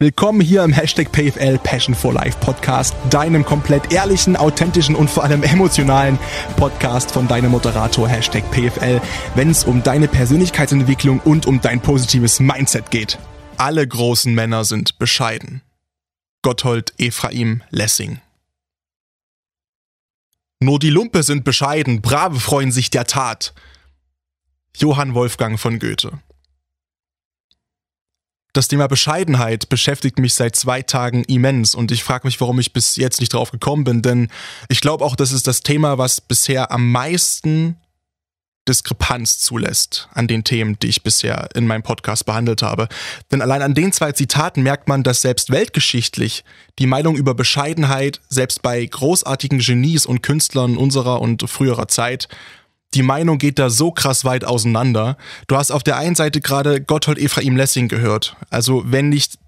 Willkommen hier im Hashtag PFL Passion for Life Podcast, deinem komplett ehrlichen, authentischen und vor allem emotionalen Podcast von deinem Moderator Hashtag PFL, wenn es um deine Persönlichkeitsentwicklung und um dein positives Mindset geht. Alle großen Männer sind bescheiden. Gotthold Ephraim Lessing. Nur die Lumpe sind bescheiden, Brave freuen sich der Tat. Johann Wolfgang von Goethe. Das Thema Bescheidenheit beschäftigt mich seit zwei Tagen immens und ich frage mich, warum ich bis jetzt nicht drauf gekommen bin, denn ich glaube auch, das ist das Thema, was bisher am meisten Diskrepanz zulässt an den Themen, die ich bisher in meinem Podcast behandelt habe. Denn allein an den zwei Zitaten merkt man, dass selbst weltgeschichtlich die Meinung über Bescheidenheit selbst bei großartigen Genies und Künstlern unserer und früherer Zeit die Meinung geht da so krass weit auseinander. Du hast auf der einen Seite gerade Gotthold Ephraim Lessing gehört. Also wenn nicht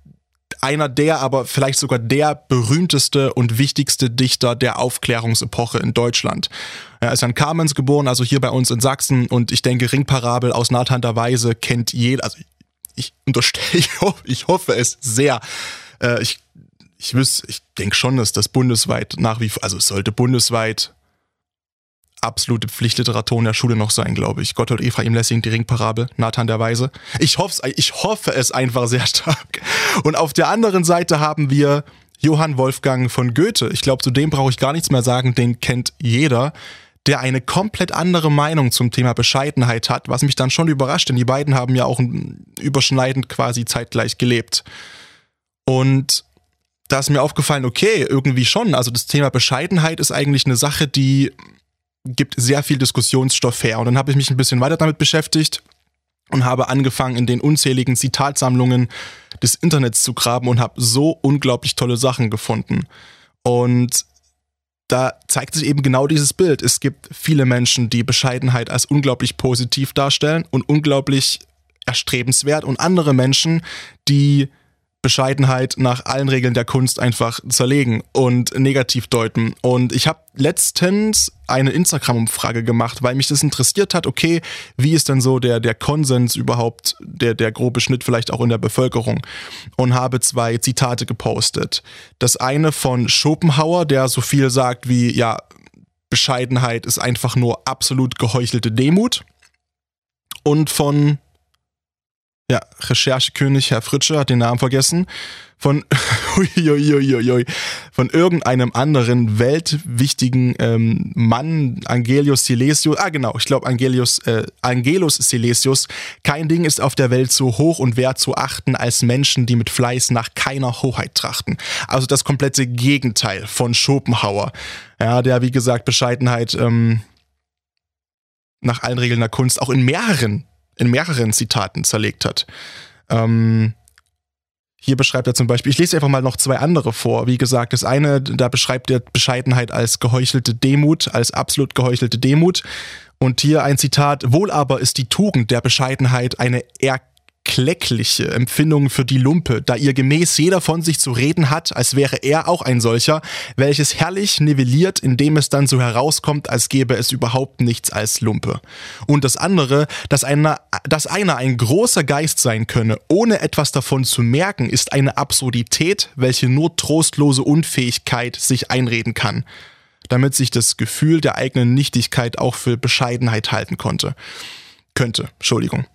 einer der, aber vielleicht sogar der berühmteste und wichtigste Dichter der Aufklärungsepoche in Deutschland. Er ist an Kamenz geboren, also hier bei uns in Sachsen und ich denke, Ringparabel aus nahthanter Weise kennt jeder, also ich unterstelle, ich hoffe, es sehr. Äh, ich ich ich denke schon, dass das bundesweit nach wie vor, also es sollte bundesweit absolute Pflichtliteratur in der Schule noch sein, glaube ich. Gotthold Ephraim Lessing, die Ringparabel, Nathan der Weise. Ich hoffe, ich hoffe es einfach sehr stark. Und auf der anderen Seite haben wir Johann Wolfgang von Goethe. Ich glaube, zu dem brauche ich gar nichts mehr sagen, den kennt jeder der eine komplett andere Meinung zum Thema Bescheidenheit hat, was mich dann schon überrascht, denn die beiden haben ja auch überschneidend quasi zeitgleich gelebt. Und da ist mir aufgefallen, okay, irgendwie schon. Also das Thema Bescheidenheit ist eigentlich eine Sache, die gibt sehr viel Diskussionsstoff her. Und dann habe ich mich ein bisschen weiter damit beschäftigt und habe angefangen, in den unzähligen Zitatsammlungen des Internets zu graben und habe so unglaublich tolle Sachen gefunden. Und da zeigt sich eben genau dieses Bild. Es gibt viele Menschen, die Bescheidenheit als unglaublich positiv darstellen und unglaublich erstrebenswert und andere Menschen, die Bescheidenheit nach allen Regeln der Kunst einfach zerlegen und negativ deuten. Und ich habe letztens eine Instagram-Umfrage gemacht, weil mich das interessiert hat, okay, wie ist denn so der, der Konsens überhaupt, der, der grobe Schnitt vielleicht auch in der Bevölkerung? Und habe zwei Zitate gepostet. Das eine von Schopenhauer, der so viel sagt wie, ja, Bescheidenheit ist einfach nur absolut geheuchelte Demut. Und von ja, Recherchekönig Herr Fritsche hat den Namen vergessen, von, von irgendeinem anderen weltwichtigen ähm, Mann, Angelius Silesius, ah genau, ich glaube Angelius, äh, Angelus Silesius, kein Ding ist auf der Welt so hoch und wert zu achten als Menschen, die mit Fleiß nach keiner Hoheit trachten. Also das komplette Gegenteil von Schopenhauer. Ja, der, wie gesagt, Bescheidenheit ähm, nach allen Regeln der Kunst auch in mehreren in mehreren Zitaten zerlegt hat. Ähm, hier beschreibt er zum Beispiel, ich lese einfach mal noch zwei andere vor. Wie gesagt, das eine, da beschreibt er Bescheidenheit als geheuchelte Demut, als absolut geheuchelte Demut. Und hier ein Zitat, wohl aber ist die Tugend der Bescheidenheit eine er kleckliche Empfindung für die Lumpe, da ihr gemäß jeder von sich zu reden hat, als wäre er auch ein solcher, welches herrlich nivelliert, indem es dann so herauskommt, als gäbe es überhaupt nichts als Lumpe. Und das andere, dass einer, dass einer ein großer Geist sein könne, ohne etwas davon zu merken, ist eine Absurdität, welche nur trostlose Unfähigkeit sich einreden kann damit sich das Gefühl der eigenen Nichtigkeit auch für Bescheidenheit halten konnte. Könnte, Entschuldigung.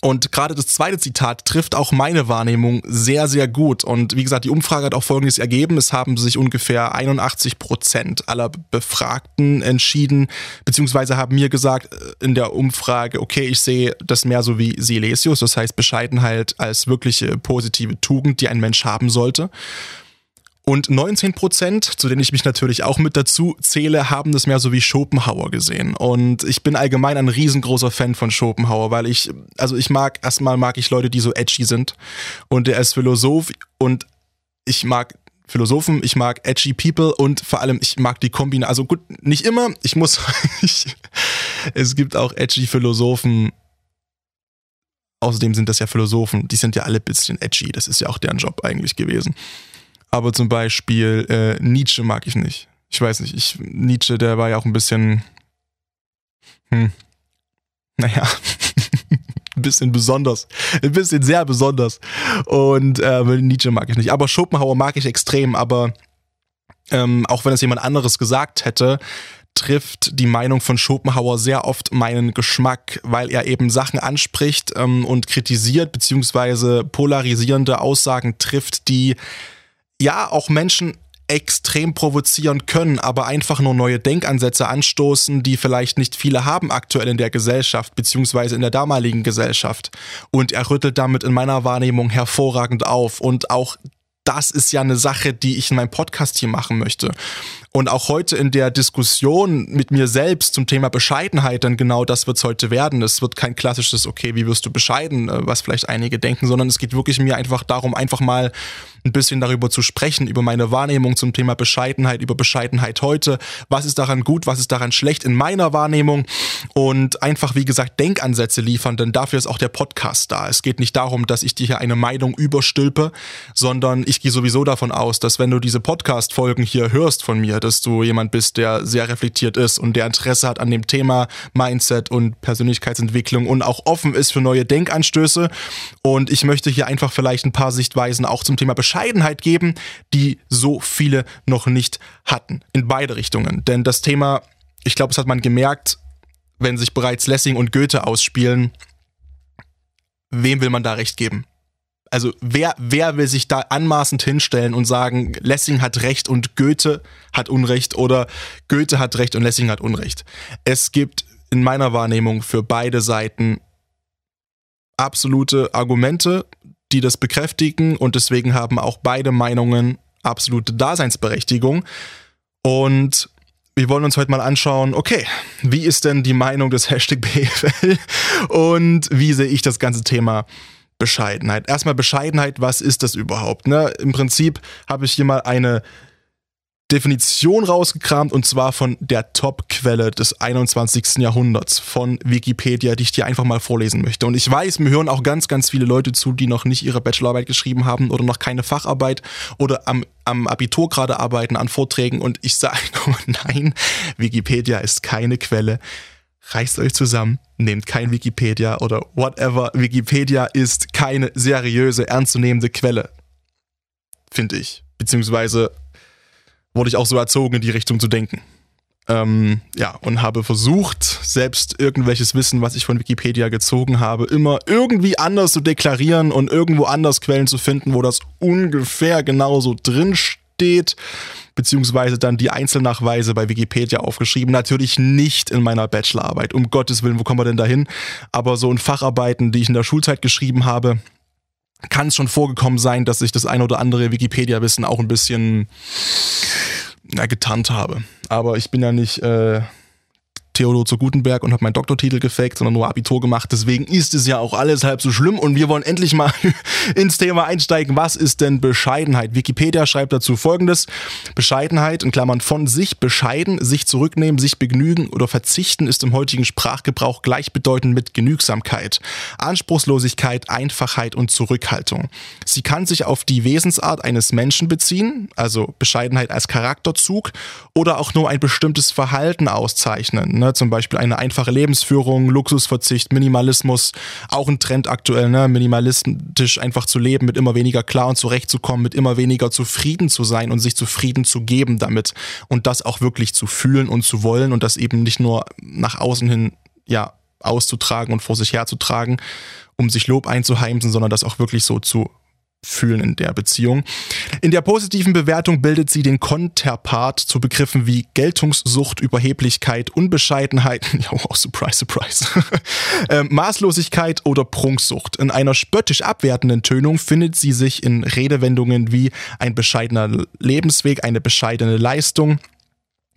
Und gerade das zweite Zitat trifft auch meine Wahrnehmung sehr, sehr gut. Und wie gesagt, die Umfrage hat auch Folgendes ergeben. Es haben sich ungefähr 81 Prozent aller Befragten entschieden, beziehungsweise haben mir gesagt äh, in der Umfrage, okay, ich sehe das mehr so wie Silesius, das heißt Bescheidenheit als wirkliche positive Tugend, die ein Mensch haben sollte. Und 19 Prozent, zu denen ich mich natürlich auch mit dazu zähle, haben das mehr so wie Schopenhauer gesehen. Und ich bin allgemein ein riesengroßer Fan von Schopenhauer, weil ich, also ich mag, erstmal mag ich Leute, die so edgy sind. Und er ist Philosoph und ich mag Philosophen, ich mag edgy People und vor allem ich mag die Kombination. Also gut, nicht immer, ich muss, ich, es gibt auch edgy Philosophen. Außerdem sind das ja Philosophen, die sind ja alle ein bisschen edgy, das ist ja auch deren Job eigentlich gewesen. Aber zum Beispiel äh, Nietzsche mag ich nicht. Ich weiß nicht, ich, Nietzsche, der war ja auch ein bisschen, hm, naja, ein bisschen besonders. Ein bisschen sehr besonders. Und äh, Nietzsche mag ich nicht. Aber Schopenhauer mag ich extrem. Aber ähm, auch wenn es jemand anderes gesagt hätte, trifft die Meinung von Schopenhauer sehr oft meinen Geschmack, weil er eben Sachen anspricht ähm, und kritisiert, beziehungsweise polarisierende Aussagen trifft, die ja auch Menschen extrem provozieren können, aber einfach nur neue Denkansätze anstoßen, die vielleicht nicht viele haben aktuell in der Gesellschaft, beziehungsweise in der damaligen Gesellschaft. Und er rüttelt damit in meiner Wahrnehmung hervorragend auf. Und auch das ist ja eine Sache, die ich in meinem Podcast hier machen möchte. Und auch heute in der Diskussion mit mir selbst zum Thema Bescheidenheit, denn genau das wird es heute werden. Es wird kein klassisches, okay, wie wirst du bescheiden, äh, was vielleicht einige denken, sondern es geht wirklich mir einfach darum, einfach mal ein bisschen darüber zu sprechen, über meine Wahrnehmung zum Thema Bescheidenheit, über Bescheidenheit heute. Was ist daran gut, was ist daran schlecht in meiner Wahrnehmung? Und einfach, wie gesagt, Denkansätze liefern, denn dafür ist auch der Podcast da. Es geht nicht darum, dass ich dir hier eine Meinung überstülpe, sondern ich gehe sowieso davon aus, dass wenn du diese Podcast-Folgen hier hörst von mir, dass du jemand bist, der sehr reflektiert ist und der Interesse hat an dem Thema Mindset und Persönlichkeitsentwicklung und auch offen ist für neue Denkanstöße. Und ich möchte hier einfach vielleicht ein paar Sichtweisen auch zum Thema Bescheidenheit geben, die so viele noch nicht hatten. In beide Richtungen. Denn das Thema, ich glaube, es hat man gemerkt, wenn sich bereits Lessing und Goethe ausspielen, wem will man da recht geben? Also wer, wer will sich da anmaßend hinstellen und sagen, Lessing hat Recht und Goethe hat Unrecht oder Goethe hat Recht und Lessing hat Unrecht? Es gibt in meiner Wahrnehmung für beide Seiten absolute Argumente, die das bekräftigen und deswegen haben auch beide Meinungen absolute Daseinsberechtigung. Und wir wollen uns heute mal anschauen, okay, wie ist denn die Meinung des Hashtag BFL und wie sehe ich das ganze Thema Bescheidenheit. Erstmal Bescheidenheit, was ist das überhaupt? Ne? Im Prinzip habe ich hier mal eine Definition rausgekramt und zwar von der Top-Quelle des 21. Jahrhunderts von Wikipedia, die ich dir einfach mal vorlesen möchte. Und ich weiß, mir hören auch ganz, ganz viele Leute zu, die noch nicht ihre Bachelorarbeit geschrieben haben oder noch keine Facharbeit oder am, am Abitur gerade arbeiten an Vorträgen und ich sage, nein, Wikipedia ist keine Quelle reißt euch zusammen, nehmt kein Wikipedia oder whatever. Wikipedia ist keine seriöse, ernstzunehmende Quelle. Finde ich. Beziehungsweise wurde ich auch so erzogen, in die Richtung zu denken. Ähm, ja, und habe versucht, selbst irgendwelches Wissen, was ich von Wikipedia gezogen habe, immer irgendwie anders zu deklarieren und irgendwo anders Quellen zu finden, wo das ungefähr genauso drin steht beziehungsweise dann die Einzelnachweise bei Wikipedia aufgeschrieben. Natürlich nicht in meiner Bachelorarbeit. Um Gottes Willen, wo kommen wir denn dahin? Aber so in Facharbeiten, die ich in der Schulzeit geschrieben habe, kann es schon vorgekommen sein, dass ich das ein oder andere Wikipedia-Wissen auch ein bisschen na, getarnt habe. Aber ich bin ja nicht äh, Theodor zu Gutenberg und habe meinen Doktortitel gefaked, sondern nur Abitur gemacht. Deswegen ist es ja auch alles halb so schlimm und wir wollen endlich mal ins Thema einsteigen. Was ist denn Bescheidenheit? Wikipedia schreibt dazu folgendes. Bescheidenheit, in Klammern von sich, bescheiden, sich zurücknehmen, sich begnügen oder verzichten ist im heutigen Sprachgebrauch gleichbedeutend mit Genügsamkeit, Anspruchslosigkeit, Einfachheit und Zurückhaltung. Sie kann sich auf die Wesensart eines Menschen beziehen, also Bescheidenheit als Charakterzug oder auch nur ein bestimmtes Verhalten auszeichnen Ne? Zum Beispiel eine einfache Lebensführung, Luxusverzicht, Minimalismus, auch ein Trend aktuell, ne? minimalistisch einfach zu leben, mit immer weniger klar und zurechtzukommen, mit immer weniger zufrieden zu sein und sich zufrieden zu geben damit und das auch wirklich zu fühlen und zu wollen und das eben nicht nur nach außen hin, ja, auszutragen und vor sich herzutragen, um sich Lob einzuheimsen, sondern das auch wirklich so zu fühlen in der Beziehung. In der positiven Bewertung bildet sie den Konterpart zu Begriffen wie Geltungssucht, Überheblichkeit, Unbescheidenheit, ja, oh, surprise, surprise, äh, Maßlosigkeit oder Prunksucht. In einer spöttisch abwertenden Tönung findet sie sich in Redewendungen wie ein bescheidener Lebensweg, eine bescheidene Leistung,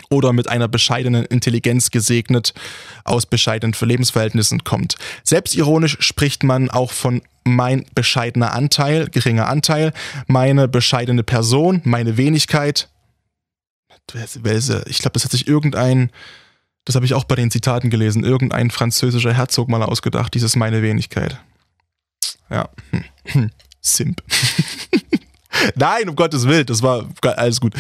oder mit einer bescheidenen Intelligenz gesegnet aus bescheidenen Lebensverhältnissen kommt. Selbstironisch spricht man auch von mein bescheidener Anteil, geringer Anteil, meine bescheidene Person, meine Wenigkeit. Ich glaube, das hat sich irgendein, das habe ich auch bei den Zitaten gelesen, irgendein französischer Herzog mal ausgedacht, dieses meine Wenigkeit. Ja. Simp. Nein, um Gottes Willen, das war alles gut.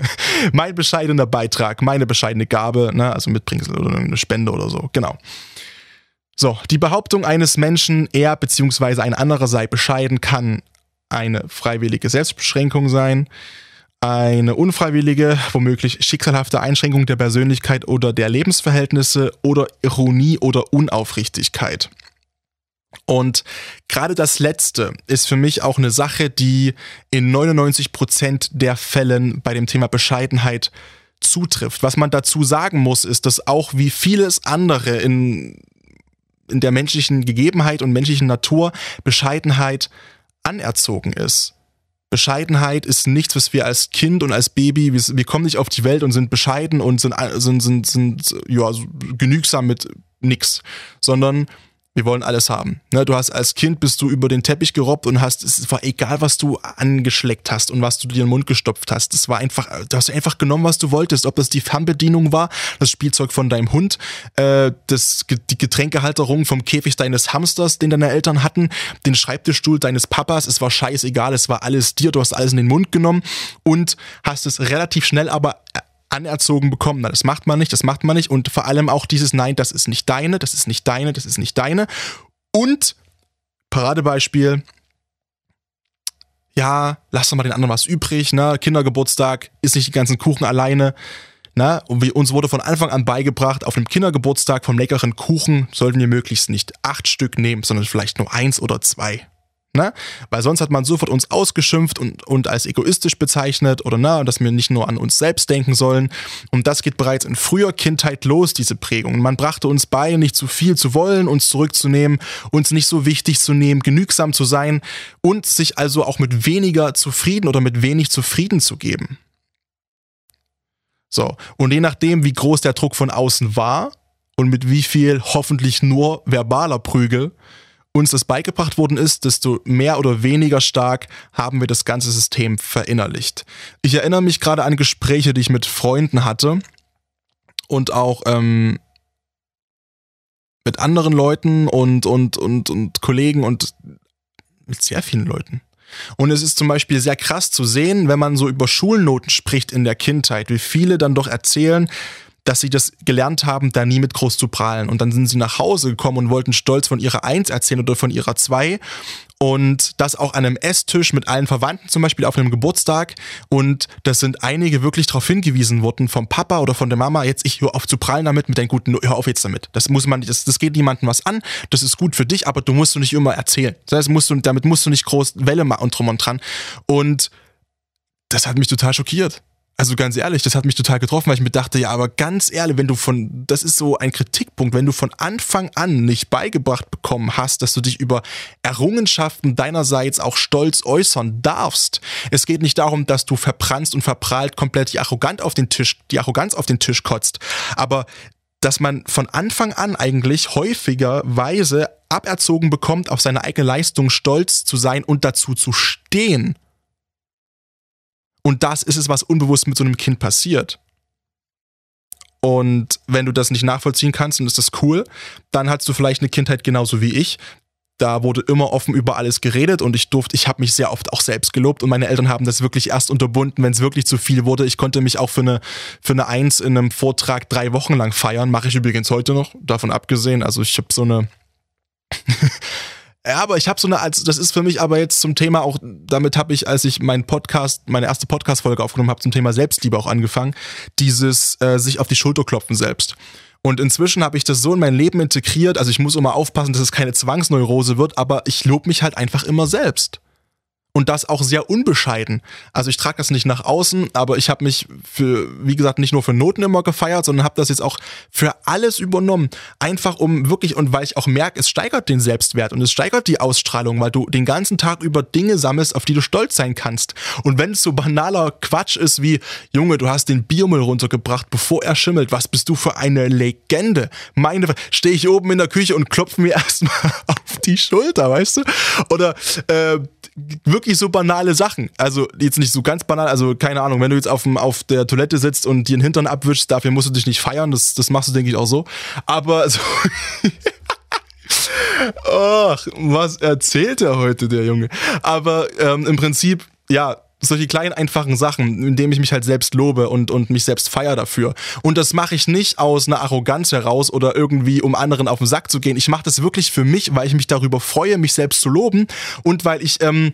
mein bescheidener Beitrag, meine bescheidene Gabe, ne, also Mitbringsel oder eine Spende oder so, genau. So, die Behauptung eines Menschen, er bzw. ein anderer sei bescheiden, kann eine freiwillige Selbstbeschränkung sein, eine unfreiwillige, womöglich schicksalhafte Einschränkung der Persönlichkeit oder der Lebensverhältnisse oder Ironie oder Unaufrichtigkeit. Und gerade das Letzte ist für mich auch eine Sache, die in 99 Prozent der Fällen bei dem Thema Bescheidenheit zutrifft. Was man dazu sagen muss, ist, dass auch wie vieles andere in, in der menschlichen Gegebenheit und menschlichen Natur Bescheidenheit anerzogen ist. Bescheidenheit ist nichts, was wir als Kind und als Baby, wir, wir kommen nicht auf die Welt und sind bescheiden und sind, sind, sind, sind ja, genügsam mit nix, sondern wir wollen alles haben. Ne, du hast als Kind bist du über den Teppich gerobbt und hast, es war egal, was du angeschleckt hast und was du dir in den Mund gestopft hast. Das war einfach, du hast einfach genommen, was du wolltest. Ob das die Fernbedienung war, das Spielzeug von deinem Hund, äh, das, die Getränkehalterung vom Käfig deines Hamsters, den deine Eltern hatten, den Schreibtischstuhl deines Papas. Es war scheißegal, es war alles dir, du hast alles in den Mund genommen und hast es relativ schnell aber anerzogen bekommen. Na, das macht man nicht, das macht man nicht. Und vor allem auch dieses Nein, das ist nicht deine, das ist nicht deine, das ist nicht deine. Und Paradebeispiel, ja, lass doch mal den anderen was übrig, ne? Kindergeburtstag, ist nicht die ganzen Kuchen alleine. Na, und wie, uns wurde von Anfang an beigebracht, auf einem Kindergeburtstag vom leckeren Kuchen sollten wir möglichst nicht acht Stück nehmen, sondern vielleicht nur eins oder zwei. Ne? Weil sonst hat man sofort uns ausgeschimpft und, und als egoistisch bezeichnet oder na, dass wir nicht nur an uns selbst denken sollen. Und das geht bereits in früher Kindheit los, diese Prägung. Man brachte uns bei, nicht zu viel zu wollen, uns zurückzunehmen, uns nicht so wichtig zu nehmen, genügsam zu sein und sich also auch mit weniger zufrieden oder mit wenig zufrieden zu geben. So, und je nachdem, wie groß der Druck von außen war und mit wie viel hoffentlich nur verbaler Prügel, uns das beigebracht worden ist, desto mehr oder weniger stark haben wir das ganze System verinnerlicht. Ich erinnere mich gerade an Gespräche, die ich mit Freunden hatte und auch ähm, mit anderen Leuten und, und, und, und Kollegen und mit sehr vielen Leuten. Und es ist zum Beispiel sehr krass zu sehen, wenn man so über Schulnoten spricht in der Kindheit, wie viele dann doch erzählen, dass sie das gelernt haben, da nie mit groß zu prahlen. Und dann sind sie nach Hause gekommen und wollten stolz von ihrer Eins erzählen oder von ihrer Zwei. Und das auch an einem Esstisch mit allen Verwandten, zum Beispiel auf einem Geburtstag. Und das sind einige wirklich darauf hingewiesen worden, vom Papa oder von der Mama, jetzt ich hör auf zu prallen damit, mit deinen guten, hör auf jetzt damit. Das muss man, das, das geht niemandem was an, das ist gut für dich, aber du musst du nicht immer erzählen. Das heißt, musst du, damit musst du nicht groß Welle machen und drum und dran. Und das hat mich total schockiert. Also ganz ehrlich, das hat mich total getroffen, weil ich mir dachte, ja, aber ganz ehrlich, wenn du von, das ist so ein Kritikpunkt, wenn du von Anfang an nicht beigebracht bekommen hast, dass du dich über Errungenschaften deinerseits auch stolz äußern darfst. Es geht nicht darum, dass du verpranzt und verprahlt komplett die Arrogant auf den Tisch, die Arroganz auf den Tisch kotzt. Aber dass man von Anfang an eigentlich häufigerweise aberzogen bekommt, auf seine eigene Leistung stolz zu sein und dazu zu stehen und das ist es, was unbewusst mit so einem Kind passiert. Und wenn du das nicht nachvollziehen kannst, dann ist das cool. Dann hast du vielleicht eine Kindheit genauso wie ich. Da wurde immer offen über alles geredet und ich durfte, ich habe mich sehr oft auch selbst gelobt und meine Eltern haben das wirklich erst unterbunden, wenn es wirklich zu viel wurde. Ich konnte mich auch für eine, für eine Eins in einem Vortrag drei Wochen lang feiern. Mache ich übrigens heute noch, davon abgesehen. Also ich habe so eine Ja, aber ich habe so eine, also das ist für mich aber jetzt zum Thema auch, damit habe ich, als ich meinen Podcast, meine erste Podcast-Folge aufgenommen habe, zum Thema Selbstliebe auch angefangen, dieses äh, sich auf die Schulter klopfen selbst. Und inzwischen habe ich das so in mein Leben integriert, also ich muss immer aufpassen, dass es keine Zwangsneurose wird, aber ich lobe mich halt einfach immer selbst und das auch sehr unbescheiden. Also ich trage das nicht nach außen, aber ich habe mich für, wie gesagt, nicht nur für Noten immer gefeiert, sondern habe das jetzt auch für alles übernommen. Einfach um wirklich, und weil ich auch merke, es steigert den Selbstwert und es steigert die Ausstrahlung, weil du den ganzen Tag über Dinge sammelst, auf die du stolz sein kannst. Und wenn es so banaler Quatsch ist wie, Junge, du hast den Biermüll runtergebracht, bevor er schimmelt, was bist du für eine Legende? Meine, stehe ich oben in der Küche und klopfe mir erstmal auf die Schulter, weißt du? Oder äh, wirklich so banale Sachen. Also jetzt nicht so ganz banal, also keine Ahnung, wenn du jetzt auf, dem, auf der Toilette sitzt und dir den Hintern abwischst, dafür musst du dich nicht feiern, das, das machst du, denke ich, auch so. Aber so. Ach, was erzählt er heute, der Junge? Aber ähm, im Prinzip, ja, solche kleinen, einfachen Sachen, indem ich mich halt selbst lobe und, und mich selbst feier dafür. Und das mache ich nicht aus einer Arroganz heraus oder irgendwie, um anderen auf den Sack zu gehen. Ich mache das wirklich für mich, weil ich mich darüber freue, mich selbst zu loben und weil ich ähm,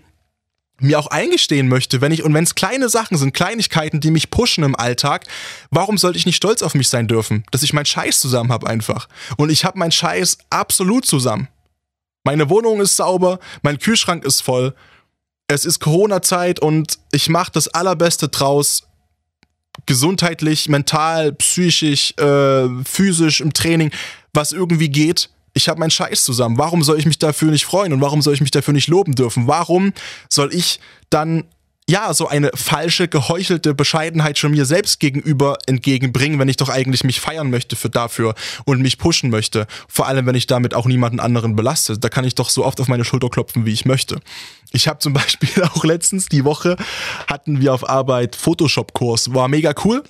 mir auch eingestehen möchte, wenn ich, und wenn es kleine Sachen sind, Kleinigkeiten, die mich pushen im Alltag, warum sollte ich nicht stolz auf mich sein dürfen? Dass ich meinen Scheiß zusammen habe einfach. Und ich habe meinen Scheiß absolut zusammen. Meine Wohnung ist sauber, mein Kühlschrank ist voll es ist Corona-Zeit und ich mache das Allerbeste draus. Gesundheitlich, mental, psychisch, äh, physisch, im Training, was irgendwie geht. Ich habe meinen Scheiß zusammen. Warum soll ich mich dafür nicht freuen und warum soll ich mich dafür nicht loben dürfen? Warum soll ich dann ja, so eine falsche, geheuchelte Bescheidenheit schon mir selbst gegenüber entgegenbringen, wenn ich doch eigentlich mich feiern möchte für dafür und mich pushen möchte. Vor allem, wenn ich damit auch niemanden anderen belaste. Da kann ich doch so oft auf meine Schulter klopfen, wie ich möchte. Ich habe zum Beispiel auch letztens die Woche hatten wir auf Arbeit Photoshop-Kurs. War mega cool.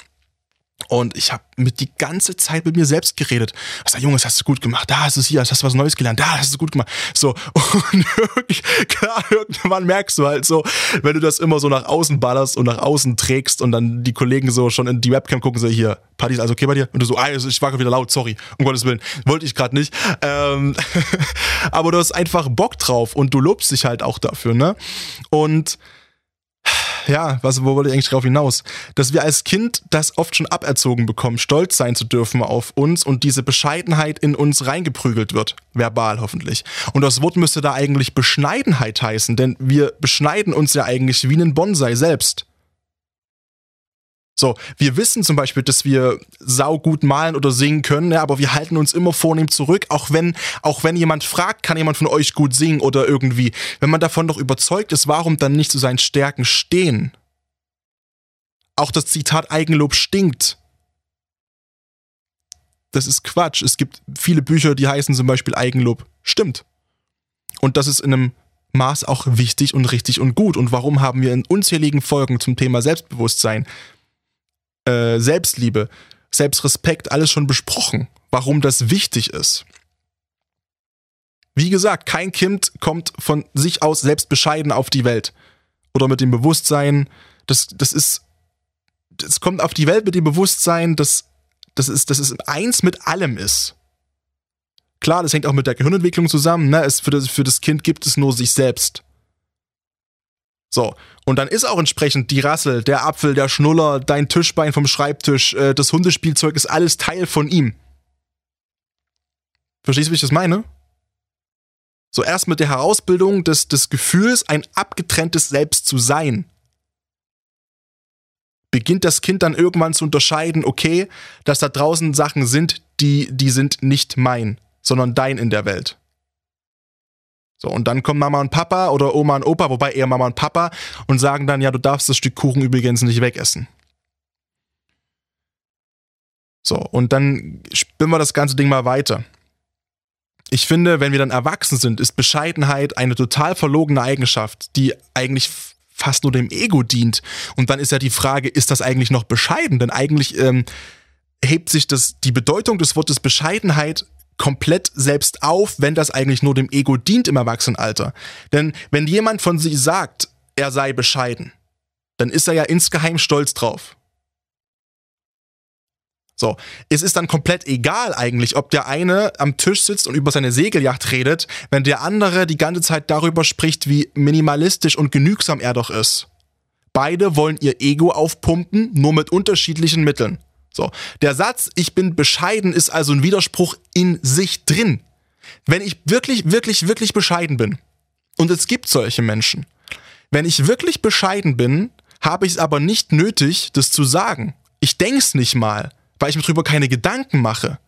Und ich habe mit die ganze Zeit mit mir selbst geredet. Was sag, Junge, das hast du gut gemacht. Da hast du hier, hast du was Neues gelernt. Da hast du gut gemacht. So. Und klar, irgendwann merkst du halt so, wenn du das immer so nach außen ballerst und nach außen trägst und dann die Kollegen so schon in die Webcam gucken, so hier, Party ist alles okay bei dir? Und du so, ah, ich war wieder laut, sorry. Um Gottes Willen. Wollte ich gerade nicht. Ähm, aber du hast einfach Bock drauf und du lobst dich halt auch dafür, ne? Und ja, was, wo wollte ich eigentlich drauf hinaus? Dass wir als Kind das oft schon aberzogen bekommen, stolz sein zu dürfen auf uns und diese Bescheidenheit in uns reingeprügelt wird. Verbal hoffentlich. Und das Wort müsste da eigentlich Beschneidenheit heißen, denn wir beschneiden uns ja eigentlich wie einen Bonsai selbst. So, wir wissen zum Beispiel, dass wir saugut malen oder singen können, ja, aber wir halten uns immer vornehm zurück, auch wenn, auch wenn jemand fragt, kann jemand von euch gut singen oder irgendwie. Wenn man davon doch überzeugt ist, warum dann nicht zu seinen Stärken stehen? Auch das Zitat Eigenlob stinkt. Das ist Quatsch. Es gibt viele Bücher, die heißen zum Beispiel Eigenlob stimmt. Und das ist in einem Maß auch wichtig und richtig und gut. Und warum haben wir in unzähligen Folgen zum Thema Selbstbewusstsein äh, Selbstliebe, Selbstrespekt, alles schon besprochen, warum das wichtig ist. Wie gesagt, kein Kind kommt von sich aus selbst bescheiden auf die Welt. Oder mit dem Bewusstsein, das, das ist, das kommt auf die Welt mit dem Bewusstsein, dass das ist, das ist eins mit allem ist. Klar, das hängt auch mit der Gehirnentwicklung zusammen. Ne? Es, für, das, für das Kind gibt es nur sich selbst. So, und dann ist auch entsprechend die Rassel, der Apfel, der Schnuller, dein Tischbein vom Schreibtisch, äh, das Hundespielzeug ist alles Teil von ihm. Verstehst du, wie ich das meine? So erst mit der Herausbildung des, des Gefühls, ein abgetrenntes Selbst zu sein, beginnt das Kind dann irgendwann zu unterscheiden, okay, dass da draußen Sachen sind, die, die sind nicht mein, sondern dein in der Welt. So, und dann kommen Mama und Papa oder Oma und Opa, wobei eher Mama und Papa, und sagen dann, ja, du darfst das Stück Kuchen übrigens nicht wegessen. So, und dann spinnen wir das ganze Ding mal weiter. Ich finde, wenn wir dann erwachsen sind, ist Bescheidenheit eine total verlogene Eigenschaft, die eigentlich fast nur dem Ego dient. Und dann ist ja die Frage, ist das eigentlich noch bescheiden? Denn eigentlich ähm, hebt sich das, die Bedeutung des Wortes Bescheidenheit komplett selbst auf, wenn das eigentlich nur dem Ego dient im Erwachsenenalter. Denn wenn jemand von sich sagt, er sei bescheiden, dann ist er ja insgeheim stolz drauf. So, es ist dann komplett egal eigentlich, ob der eine am Tisch sitzt und über seine Segelyacht redet, wenn der andere die ganze Zeit darüber spricht, wie minimalistisch und genügsam er doch ist. Beide wollen ihr Ego aufpumpen, nur mit unterschiedlichen Mitteln. So, der Satz, ich bin bescheiden, ist also ein Widerspruch in sich drin. Wenn ich wirklich, wirklich, wirklich bescheiden bin, und es gibt solche Menschen, wenn ich wirklich bescheiden bin, habe ich es aber nicht nötig, das zu sagen. Ich denk's nicht mal, weil ich mir darüber keine Gedanken mache.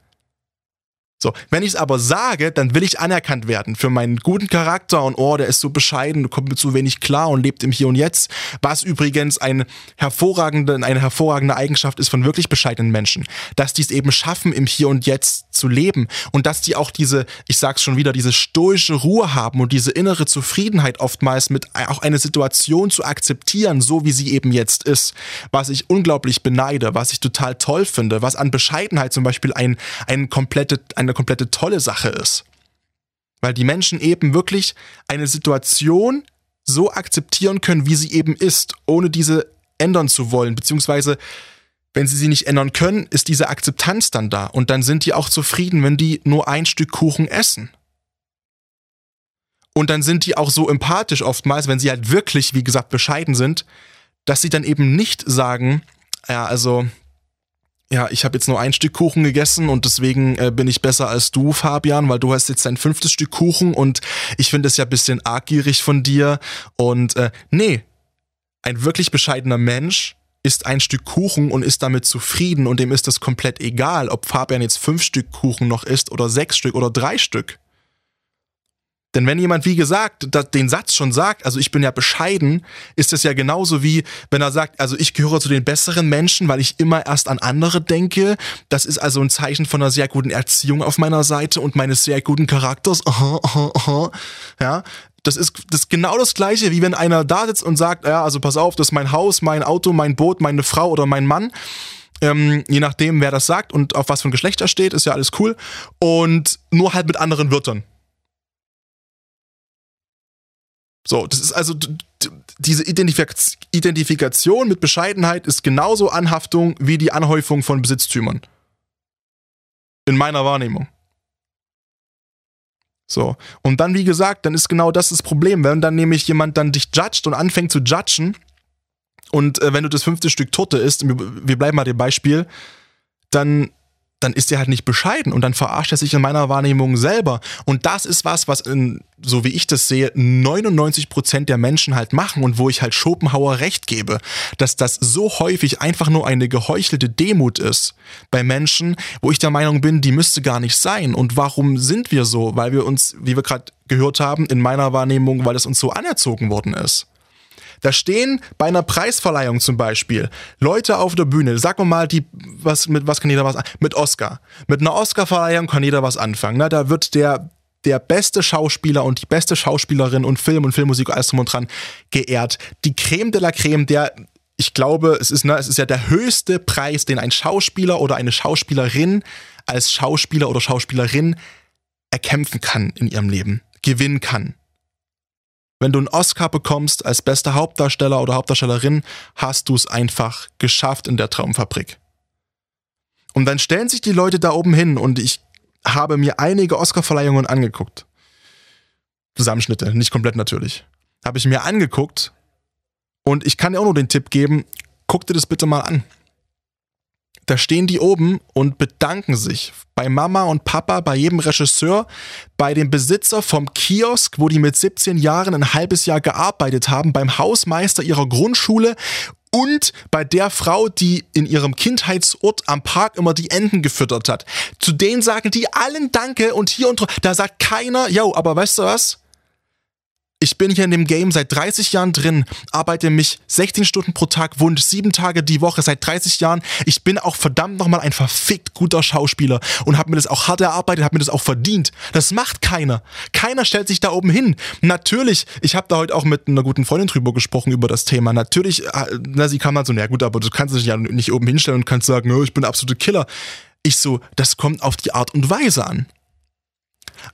So, wenn ich es aber sage, dann will ich anerkannt werden für meinen guten Charakter und oh, der ist so bescheiden, kommt mit so wenig klar und lebt im Hier und Jetzt, was übrigens ein hervorragende, eine hervorragende Eigenschaft ist von wirklich bescheidenen Menschen, dass die es eben schaffen, im Hier und Jetzt zu leben und dass die auch diese, ich sag's schon wieder, diese stoische Ruhe haben und diese innere Zufriedenheit oftmals mit auch eine Situation zu akzeptieren, so wie sie eben jetzt ist, was ich unglaublich beneide, was ich total toll finde, was an Bescheidenheit zum Beispiel ein, ein komplette, eine komplette tolle Sache ist. Weil die Menschen eben wirklich eine Situation so akzeptieren können, wie sie eben ist, ohne diese ändern zu wollen, beziehungsweise wenn sie sie nicht ändern können, ist diese Akzeptanz dann da und dann sind die auch zufrieden, wenn die nur ein Stück Kuchen essen. Und dann sind die auch so empathisch oftmals, wenn sie halt wirklich, wie gesagt, bescheiden sind, dass sie dann eben nicht sagen, ja, also, ja, ich habe jetzt nur ein Stück Kuchen gegessen und deswegen äh, bin ich besser als du, Fabian, weil du hast jetzt dein fünftes Stück Kuchen und ich finde es ja ein bisschen arggierig von dir. Und äh, nee, ein wirklich bescheidener Mensch isst ein Stück Kuchen und ist damit zufrieden und dem ist es komplett egal, ob Fabian jetzt fünf Stück Kuchen noch isst oder sechs Stück oder drei Stück. Denn wenn jemand, wie gesagt, den Satz schon sagt, also ich bin ja bescheiden, ist es ja genauso wie, wenn er sagt, also ich gehöre zu den besseren Menschen, weil ich immer erst an andere denke. Das ist also ein Zeichen von einer sehr guten Erziehung auf meiner Seite und meines sehr guten Charakters. Aha, aha, aha. Ja, das ist, das ist genau das Gleiche, wie wenn einer da sitzt und sagt, ja, also pass auf, das ist mein Haus, mein Auto, mein Boot, meine Frau oder mein Mann. Ähm, je nachdem, wer das sagt und auf was für ein Geschlecht er steht, ist ja alles cool. Und nur halt mit anderen Wörtern. So, das ist also diese Identifikation mit Bescheidenheit ist genauso Anhaftung wie die Anhäufung von Besitztümern. In meiner Wahrnehmung. So. Und dann, wie gesagt, dann ist genau das das Problem. Wenn dann nämlich jemand dann dich judgt und anfängt zu judgen und äh, wenn du das fünfte Stück Torte isst, wir bleiben mal dem Beispiel, dann dann ist er halt nicht bescheiden und dann verarscht er sich in meiner Wahrnehmung selber. Und das ist was, was in, so wie ich das sehe, 99 Prozent der Menschen halt machen und wo ich halt Schopenhauer recht gebe, dass das so häufig einfach nur eine geheuchelte Demut ist bei Menschen, wo ich der Meinung bin, die müsste gar nicht sein. Und warum sind wir so? Weil wir uns, wie wir gerade gehört haben, in meiner Wahrnehmung, weil es uns so anerzogen worden ist. Da stehen bei einer Preisverleihung zum Beispiel Leute auf der Bühne. Sag mal, die, was, mit was kann jeder was Mit Oscar. Mit einer Oscar-Verleihung kann jeder was anfangen. Ne? Da wird der, der beste Schauspieler und die beste Schauspielerin und Film und Filmmusik alles drum und dran geehrt. Die Creme de la Creme, der ich glaube, es ist, ne, es ist ja der höchste Preis, den ein Schauspieler oder eine Schauspielerin als Schauspieler oder Schauspielerin erkämpfen kann in ihrem Leben, gewinnen kann. Wenn du einen Oscar bekommst als bester Hauptdarsteller oder Hauptdarstellerin, hast du es einfach geschafft in der Traumfabrik. Und dann stellen sich die Leute da oben hin und ich habe mir einige Oscar-Verleihungen angeguckt. Zusammenschnitte, nicht komplett natürlich. Habe ich mir angeguckt und ich kann dir auch nur den Tipp geben, guck dir das bitte mal an. Da stehen die oben und bedanken sich bei Mama und Papa, bei jedem Regisseur, bei dem Besitzer vom Kiosk, wo die mit 17 Jahren ein halbes Jahr gearbeitet haben, beim Hausmeister ihrer Grundschule und bei der Frau, die in ihrem Kindheitsort am Park immer die Enten gefüttert hat. Zu denen sagen die allen Danke und hier und da sagt keiner, yo, aber weißt du was? Ich bin hier in dem Game seit 30 Jahren drin, arbeite mich 16 Stunden pro Tag wund, sieben Tage die Woche seit 30 Jahren. Ich bin auch verdammt nochmal ein verfickt guter Schauspieler und habe mir das auch hart erarbeitet, habe mir das auch verdient. Das macht keiner. Keiner stellt sich da oben hin. Natürlich, ich habe da heute auch mit einer guten Freundin drüber gesprochen über das Thema. Natürlich, äh, na, sie kam halt so, na gut, aber du kannst dich ja nicht oben hinstellen und kannst sagen, ich bin der absolute Killer. Ich so, das kommt auf die Art und Weise an.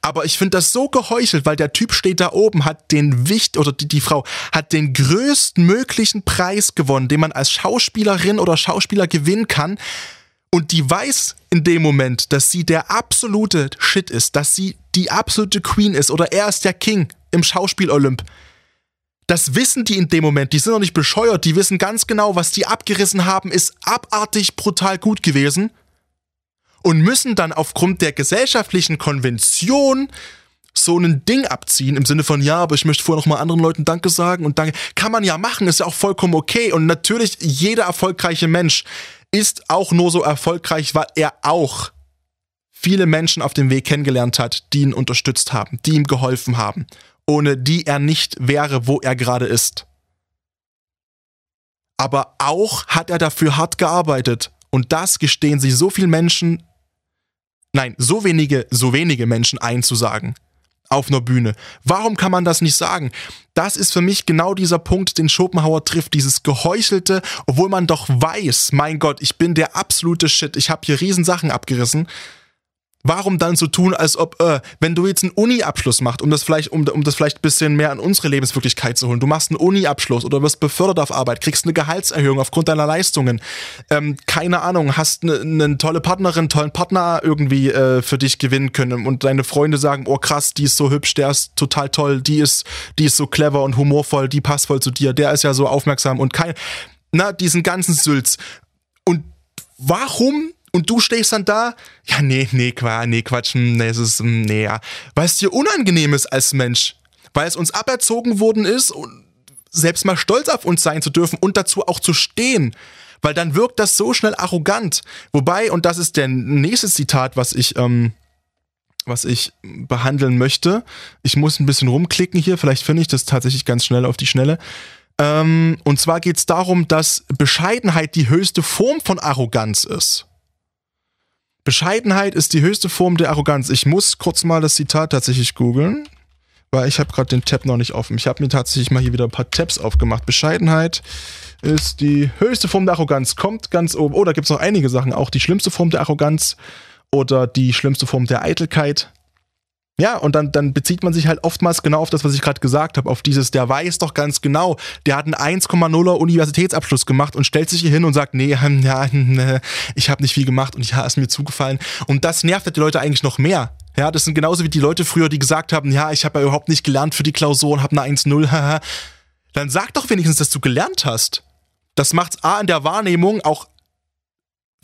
Aber ich finde das so geheuchelt, weil der Typ steht da oben, hat den Wicht oder die, die Frau hat den größtmöglichen Preis gewonnen, den man als Schauspielerin oder Schauspieler gewinnen kann. Und die weiß in dem Moment, dass sie der absolute Shit ist, dass sie die absolute Queen ist oder er ist der King im Schauspiel-Olymp. Das wissen die in dem Moment. Die sind doch nicht bescheuert. Die wissen ganz genau, was die abgerissen haben, ist abartig brutal gut gewesen und müssen dann aufgrund der gesellschaftlichen Konvention so ein Ding abziehen im Sinne von, ja, aber ich möchte vorher noch mal anderen Leuten Danke sagen und Danke. Kann man ja machen, ist ja auch vollkommen okay. Und natürlich, jeder erfolgreiche Mensch ist auch nur so erfolgreich, weil er auch viele Menschen auf dem Weg kennengelernt hat, die ihn unterstützt haben, die ihm geholfen haben, ohne die er nicht wäre, wo er gerade ist. Aber auch hat er dafür hart gearbeitet. Und das gestehen sich so viele Menschen nein, so wenige, so wenige Menschen einzusagen auf einer Bühne. Warum kann man das nicht sagen? Das ist für mich genau dieser Punkt, den Schopenhauer trifft, dieses geheuchelte, obwohl man doch weiß, mein Gott, ich bin der absolute Shit, ich habe hier Riesensachen abgerissen. Warum dann so tun, als ob, äh, wenn du jetzt einen Uni-Abschluss machst, um das vielleicht, um, um das vielleicht ein bisschen mehr in unsere Lebenswirklichkeit zu holen, du machst einen Uni-Abschluss oder wirst befördert auf Arbeit, kriegst eine Gehaltserhöhung aufgrund deiner Leistungen, ähm, keine Ahnung, hast eine, eine tolle Partnerin, tollen Partner irgendwie äh, für dich gewinnen können und deine Freunde sagen, oh krass, die ist so hübsch, der ist total toll, die ist, die ist so clever und humorvoll, die passt voll zu dir, der ist ja so aufmerksam und kein, na, diesen ganzen Sülz. Und warum und du stehst dann da, ja, nee, nee, Quatsch, nee, Quatsch, nee, es ist, hm, nee, ja. Weil es dir unangenehm ist als Mensch. Weil es uns aberzogen worden ist, selbst mal stolz auf uns sein zu dürfen und dazu auch zu stehen. Weil dann wirkt das so schnell arrogant. Wobei, und das ist der nächste Zitat, was ich, ähm, was ich behandeln möchte. Ich muss ein bisschen rumklicken hier, vielleicht finde ich das tatsächlich ganz schnell auf die Schnelle. Ähm, und zwar geht es darum, dass Bescheidenheit die höchste Form von Arroganz ist. Bescheidenheit ist die höchste Form der Arroganz. Ich muss kurz mal das Zitat tatsächlich googeln, weil ich habe gerade den Tab noch nicht offen. Ich habe mir tatsächlich mal hier wieder ein paar Tabs aufgemacht. Bescheidenheit ist die höchste Form der Arroganz. Kommt ganz oben. Oh, da gibt es noch einige Sachen. Auch die schlimmste Form der Arroganz oder die schlimmste Form der Eitelkeit. Ja, und dann, dann bezieht man sich halt oftmals genau auf das, was ich gerade gesagt habe, auf dieses, der weiß doch ganz genau, der hat einen 1,0er Universitätsabschluss gemacht und stellt sich hier hin und sagt, nee, hm, ja, hm, ich habe nicht viel gemacht und ja, ist mir zugefallen. Und das nervt halt die Leute eigentlich noch mehr. Ja, das sind genauso wie die Leute früher, die gesagt haben, ja, ich habe ja überhaupt nicht gelernt für die Klausur und habe eine 1,0. Dann sag doch wenigstens, dass du gelernt hast. Das macht's A in der Wahrnehmung auch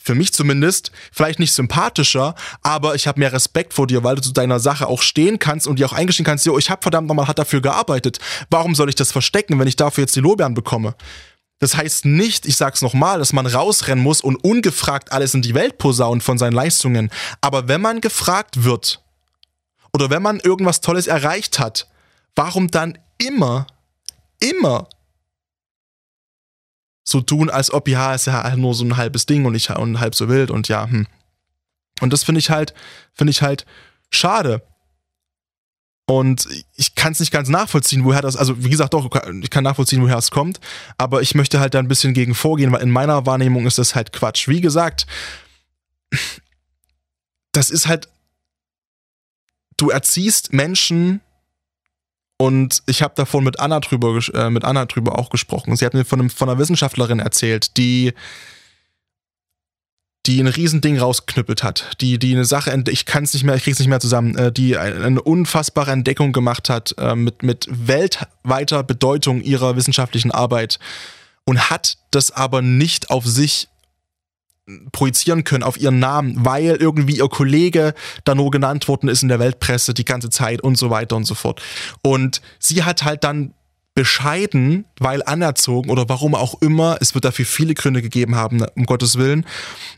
für mich zumindest, vielleicht nicht sympathischer, aber ich habe mehr Respekt vor dir, weil du zu deiner Sache auch stehen kannst und dir auch eingestehen kannst, jo, ich habe verdammt nochmal hat dafür gearbeitet. Warum soll ich das verstecken, wenn ich dafür jetzt die Lorbeeren bekomme? Das heißt nicht, ich sag's nochmal, dass man rausrennen muss und ungefragt alles in die Welt posaunt von seinen Leistungen. Aber wenn man gefragt wird oder wenn man irgendwas Tolles erreicht hat, warum dann immer, immer so tun, als ob, ja, es ist ja nur so ein halbes Ding und ich und halb so wild und ja, hm. Und das finde ich halt, finde ich halt schade. Und ich kann es nicht ganz nachvollziehen, woher das, also wie gesagt, doch, ich kann nachvollziehen, woher es kommt, aber ich möchte halt da ein bisschen gegen vorgehen, weil in meiner Wahrnehmung ist das halt Quatsch. Wie gesagt, das ist halt, du erziehst Menschen und ich habe davon mit Anna drüber, äh, mit Anna drüber auch gesprochen. Sie hat mir von, einem, von einer Wissenschaftlerin erzählt, die die ein Riesending rausknüppelt hat, die, die eine Sache, ich kann es nicht mehr, ich krieg's nicht mehr zusammen, äh, die eine unfassbare Entdeckung gemacht hat äh, mit, mit weltweiter Bedeutung ihrer wissenschaftlichen Arbeit und hat das aber nicht auf sich projizieren können auf ihren Namen, weil irgendwie ihr Kollege da nur genannt worden ist in der Weltpresse die ganze Zeit und so weiter und so fort. Und sie hat halt dann bescheiden, weil anerzogen oder warum auch immer, es wird dafür viele Gründe gegeben haben, um Gottes Willen,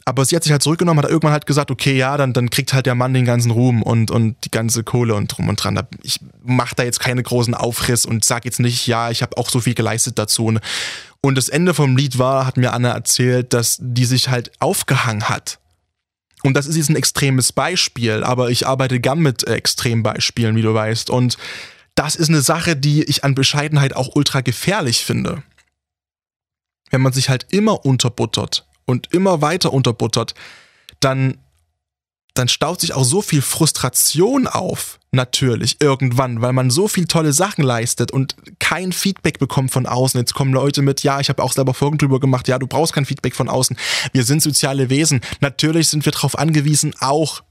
aber sie hat sich halt zurückgenommen, hat irgendwann halt gesagt, okay, ja, dann, dann kriegt halt der Mann den ganzen Ruhm und, und die ganze Kohle und drum und dran. Ich mache da jetzt keine großen Aufriss und sag jetzt nicht, ja, ich habe auch so viel geleistet dazu. Und das Ende vom Lied war, hat mir Anna erzählt, dass die sich halt aufgehangen hat. Und das ist jetzt ein extremes Beispiel, aber ich arbeite gern mit Extrembeispielen, wie du weißt. Und das ist eine Sache, die ich an Bescheidenheit auch ultra gefährlich finde. Wenn man sich halt immer unterbuttert und immer weiter unterbuttert, dann dann staut sich auch so viel Frustration auf, natürlich, irgendwann, weil man so viel tolle Sachen leistet und kein Feedback bekommt von außen. Jetzt kommen Leute mit, ja, ich habe auch selber Folgen drüber gemacht, ja, du brauchst kein Feedback von außen. Wir sind soziale Wesen. Natürlich sind wir darauf angewiesen, auch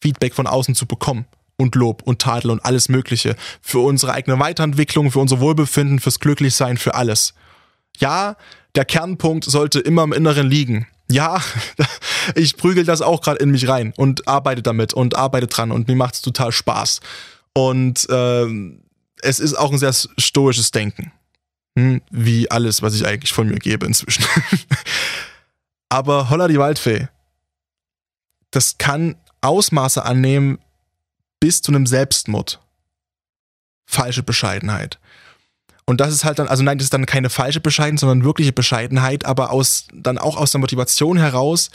Feedback von außen zu bekommen. Und Lob und Tadel und alles Mögliche. Für unsere eigene Weiterentwicklung, für unser Wohlbefinden, fürs Glücklichsein, für alles. Ja, der Kernpunkt sollte immer im Inneren liegen ja, ich prügel das auch gerade in mich rein und arbeite damit und arbeite dran und mir macht es total Spaß. Und äh, es ist auch ein sehr stoisches Denken. Hm, wie alles, was ich eigentlich von mir gebe inzwischen. Aber holla die Waldfee. Das kann Ausmaße annehmen bis zu einem Selbstmord. Falsche Bescheidenheit. Und das ist halt dann, also nein, das ist dann keine falsche Bescheidenheit, sondern wirkliche Bescheidenheit, aber aus, dann auch aus der Motivation heraus,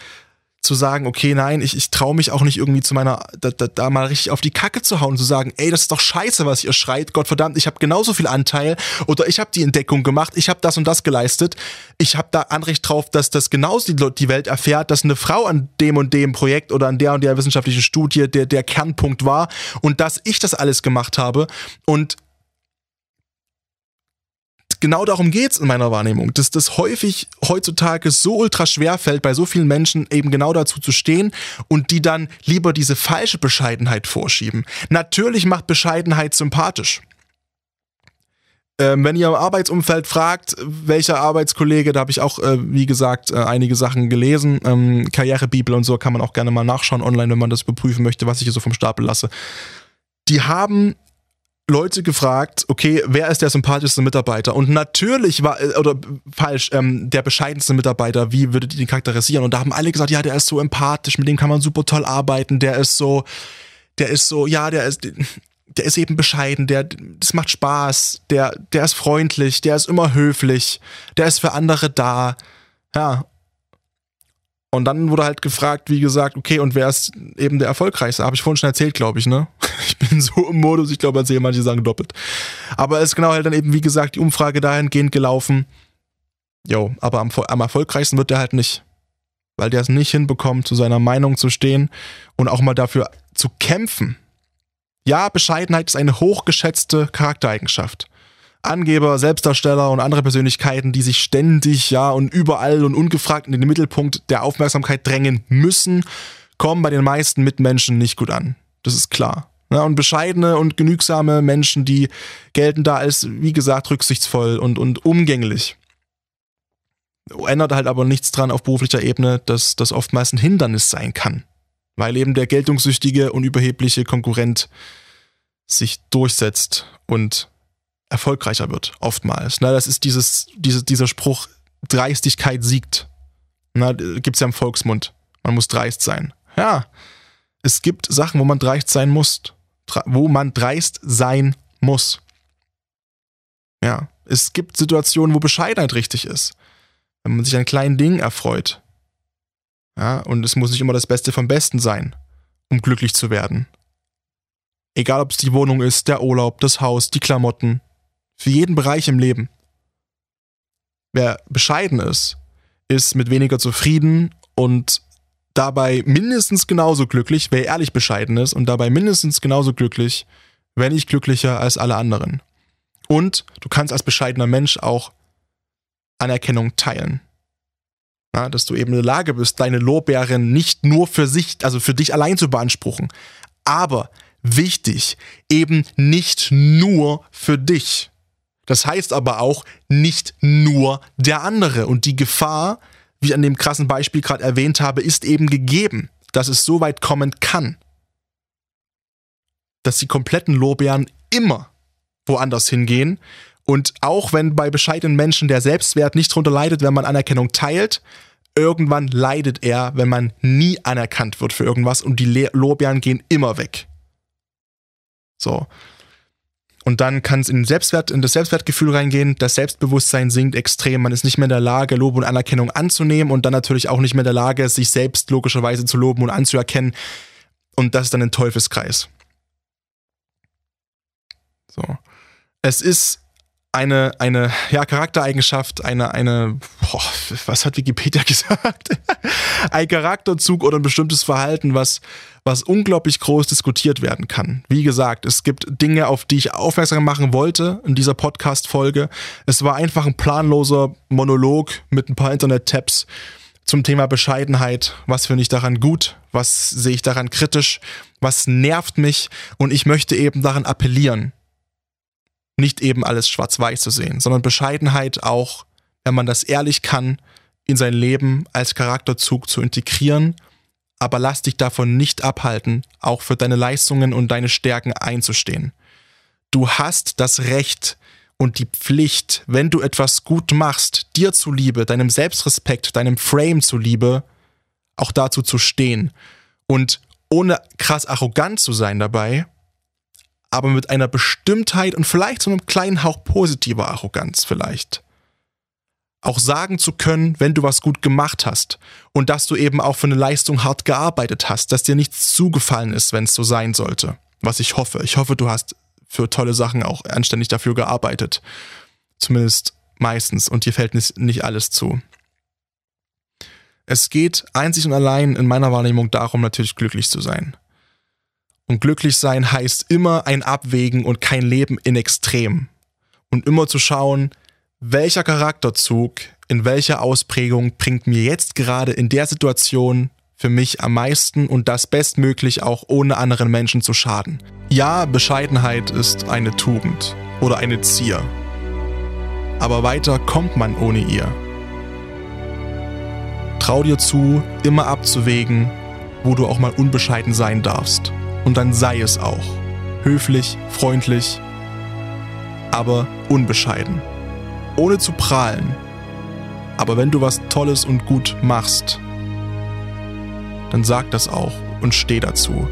zu sagen, okay, nein, ich, ich traue mich auch nicht irgendwie zu meiner, da, da, da mal richtig auf die Kacke zu hauen, zu sagen, ey, das ist doch scheiße, was ihr schreit, Gott verdammt, ich habe genauso viel Anteil oder ich habe die Entdeckung gemacht, ich habe das und das geleistet, ich habe da Anrecht drauf, dass das genauso die, die Welt erfährt, dass eine Frau an dem und dem Projekt oder an der und der wissenschaftlichen Studie der, der Kernpunkt war und dass ich das alles gemacht habe. Und genau darum geht's in meiner Wahrnehmung, dass das häufig heutzutage so ultra schwer fällt, bei so vielen Menschen eben genau dazu zu stehen und die dann lieber diese falsche Bescheidenheit vorschieben. Natürlich macht Bescheidenheit sympathisch. Ähm, wenn ihr im Arbeitsumfeld fragt, welcher Arbeitskollege, da habe ich auch, äh, wie gesagt, äh, einige Sachen gelesen. Ähm, Karrierebibel und so kann man auch gerne mal nachschauen online, wenn man das überprüfen möchte, was ich hier so vom Stapel lasse. Die haben Leute gefragt, okay, wer ist der sympathischste Mitarbeiter? Und natürlich war, äh, oder falsch, ähm, der bescheidenste Mitarbeiter, wie würdet ihr den charakterisieren? Und da haben alle gesagt, ja, der ist so empathisch, mit dem kann man super toll arbeiten, der ist so, der ist so, ja, der ist, der ist eben bescheiden, der, das macht Spaß, der, der ist freundlich, der ist immer höflich, der ist für andere da. Ja, und dann wurde halt gefragt, wie gesagt, okay, und wer ist eben der Erfolgreichste? Habe ich vorhin schon erzählt, glaube ich, ne? Ich bin so im Modus, ich glaube, erzähle manche sagen doppelt. Aber es ist genau halt dann eben, wie gesagt, die Umfrage dahingehend gelaufen. Jo, aber am, am erfolgreichsten wird der halt nicht. Weil der es nicht hinbekommt, zu seiner Meinung zu stehen und auch mal dafür zu kämpfen. Ja, Bescheidenheit ist eine hochgeschätzte Charaktereigenschaft. Angeber, Selbstdarsteller und andere Persönlichkeiten, die sich ständig, ja, und überall und ungefragt in den Mittelpunkt der Aufmerksamkeit drängen müssen, kommen bei den meisten Mitmenschen nicht gut an. Das ist klar. Ja, und bescheidene und genügsame Menschen, die gelten da als, wie gesagt, rücksichtsvoll und, und umgänglich. Ändert halt aber nichts dran auf beruflicher Ebene, dass das oftmals ein Hindernis sein kann. Weil eben der geltungssüchtige und überhebliche Konkurrent sich durchsetzt und erfolgreicher wird, oftmals. Na, das ist dieses, diese, dieser Spruch, Dreistigkeit siegt. Na, gibt's ja im Volksmund. Man muss dreist sein. Ja, es gibt Sachen, wo man dreist sein muss. Wo man dreist sein muss. Ja, es gibt Situationen, wo Bescheidenheit richtig ist. Wenn man sich an kleinen Dingen erfreut. Ja, und es muss nicht immer das Beste vom Besten sein, um glücklich zu werden. Egal, ob es die Wohnung ist, der Urlaub, das Haus, die Klamotten, für jeden Bereich im Leben. Wer bescheiden ist, ist mit weniger zufrieden und dabei mindestens genauso glücklich, wer ehrlich bescheiden ist und dabei mindestens genauso glücklich, wenn nicht glücklicher als alle anderen. Und du kannst als bescheidener Mensch auch Anerkennung teilen. Ja, dass du eben in der Lage bist, deine Lorbeeren nicht nur für sich, also für dich allein zu beanspruchen, aber wichtig, eben nicht nur für dich. Das heißt aber auch nicht nur der andere. Und die Gefahr, wie ich an dem krassen Beispiel gerade erwähnt habe, ist eben gegeben, dass es so weit kommen kann, dass die kompletten Lorbeeren immer woanders hingehen. Und auch wenn bei bescheidenen Menschen der Selbstwert nicht darunter leidet, wenn man Anerkennung teilt, irgendwann leidet er, wenn man nie anerkannt wird für irgendwas und die Lorbeeren gehen immer weg. So. Und dann kann es in, Selbstwert, in das Selbstwertgefühl reingehen, das Selbstbewusstsein sinkt extrem, man ist nicht mehr in der Lage, Lob und Anerkennung anzunehmen und dann natürlich auch nicht mehr in der Lage, sich selbst logischerweise zu loben und anzuerkennen. Und das ist dann ein Teufelskreis. So. Es ist eine, eine ja, Charaktereigenschaft, eine, eine, boah, was hat Wikipedia gesagt? ein Charakterzug oder ein bestimmtes Verhalten, was, was unglaublich groß diskutiert werden kann. Wie gesagt, es gibt Dinge, auf die ich aufmerksam machen wollte in dieser Podcast-Folge. Es war einfach ein planloser Monolog mit ein paar Internet-Tabs zum Thema Bescheidenheit. Was finde ich daran gut? Was sehe ich daran kritisch? Was nervt mich? Und ich möchte eben daran appellieren nicht eben alles schwarz-weiß zu sehen, sondern Bescheidenheit auch, wenn man das ehrlich kann, in sein Leben als Charakterzug zu integrieren, aber lass dich davon nicht abhalten, auch für deine Leistungen und deine Stärken einzustehen. Du hast das Recht und die Pflicht, wenn du etwas gut machst, dir zuliebe, deinem Selbstrespekt, deinem Frame zuliebe, auch dazu zu stehen und ohne krass arrogant zu sein dabei, aber mit einer Bestimmtheit und vielleicht so einem kleinen Hauch positiver Arroganz vielleicht auch sagen zu können, wenn du was gut gemacht hast und dass du eben auch für eine Leistung hart gearbeitet hast, dass dir nichts zugefallen ist, wenn es so sein sollte. Was ich hoffe. Ich hoffe, du hast für tolle Sachen auch anständig dafür gearbeitet. Zumindest meistens und dir fällt nicht alles zu. Es geht einzig und allein in meiner Wahrnehmung darum, natürlich glücklich zu sein. Und glücklich sein heißt immer ein Abwägen und kein Leben in Extrem. Und immer zu schauen, welcher Charakterzug in welcher Ausprägung bringt mir jetzt gerade in der Situation für mich am meisten und das bestmöglich auch ohne anderen Menschen zu schaden. Ja, Bescheidenheit ist eine Tugend oder eine Zier. Aber weiter kommt man ohne ihr. Trau dir zu, immer abzuwägen, wo du auch mal unbescheiden sein darfst. Und dann sei es auch. Höflich, freundlich, aber unbescheiden. Ohne zu prahlen. Aber wenn du was Tolles und gut machst, dann sag das auch und steh dazu.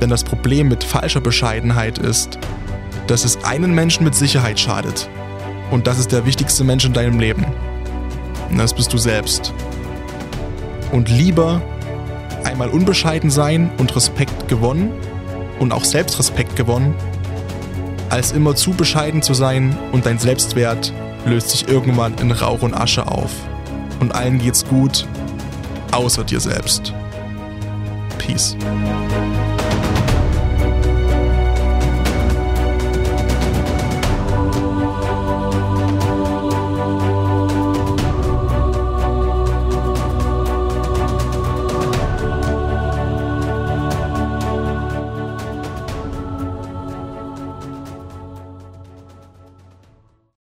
Denn das Problem mit falscher Bescheidenheit ist, dass es einen Menschen mit Sicherheit schadet. Und das ist der wichtigste Mensch in deinem Leben. Und das bist du selbst. Und lieber einmal unbescheiden sein und Respekt gewonnen und auch Selbstrespekt gewonnen, als immer zu bescheiden zu sein und dein Selbstwert löst sich irgendwann in Rauch und Asche auf. Und allen geht's gut, außer dir selbst. Peace.